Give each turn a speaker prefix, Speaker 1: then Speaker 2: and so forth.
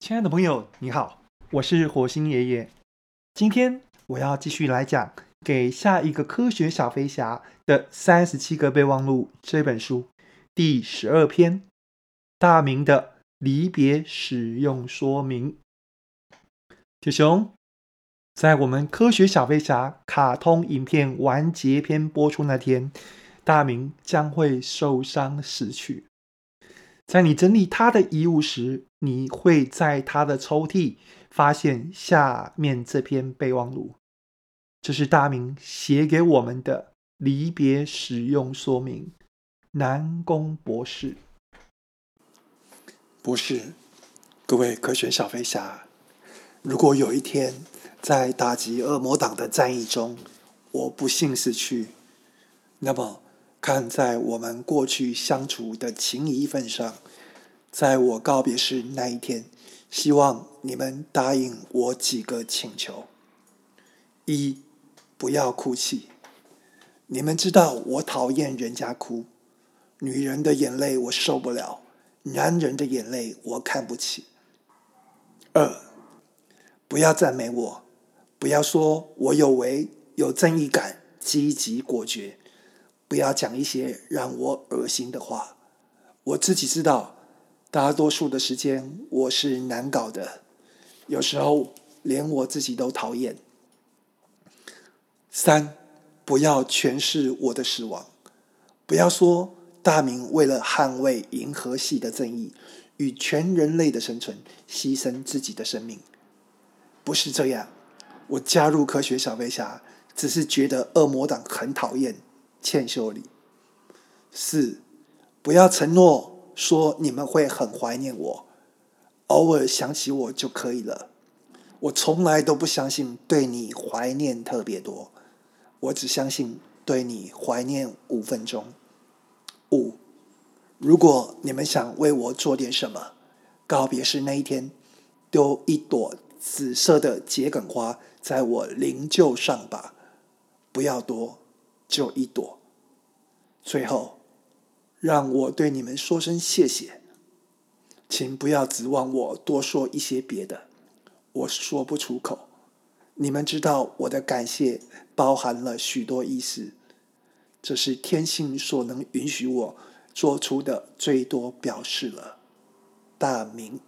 Speaker 1: 亲爱的朋友，你好，我是火星爷爷。今天我要继续来讲《给下一个科学小飞侠的三十七个备忘录》这本书第十二篇：大明的离别使用说明。铁熊，在我们科学小飞侠卡通影片完结篇播出那天，大明将会受伤死去。在你整理他的遗物时，你会在他的抽屉发现下面这篇备忘录，这是大明写给我们的离别使用说明。南宫博士，
Speaker 2: 博士，各位科学小飞侠，如果有一天在打击恶魔党的战役中，我不幸死去，那么。看在我们过去相处的情谊份上，在我告别式那一天，希望你们答应我几个请求：一，不要哭泣。你们知道我讨厌人家哭，女人的眼泪我受不了，男人的眼泪我看不起。二，不要赞美我，不要说我有为、有正义感、积极果决。不要讲一些让我恶心的话。我自己知道，大多数的时间我是难搞的，有时候连我自己都讨厌。三，不要诠释我的死亡，不要说大明为了捍卫银河系的正义与全人类的生存，牺牲自己的生命。不是这样，我加入科学小飞侠，只是觉得恶魔党很讨厌。欠修理。四，不要承诺说你们会很怀念我，偶尔想起我就可以了。我从来都不相信对你怀念特别多，我只相信对你怀念五分钟。五，如果你们想为我做点什么，告别式那一天，丢一朵紫色的桔梗花在我灵柩上吧，不要多。就一朵。最后，让我对你们说声谢谢，请不要指望我多说一些别的，我说不出口。你们知道我的感谢包含了许多意思，这是天性所能允许我做出的最多表示了。大明。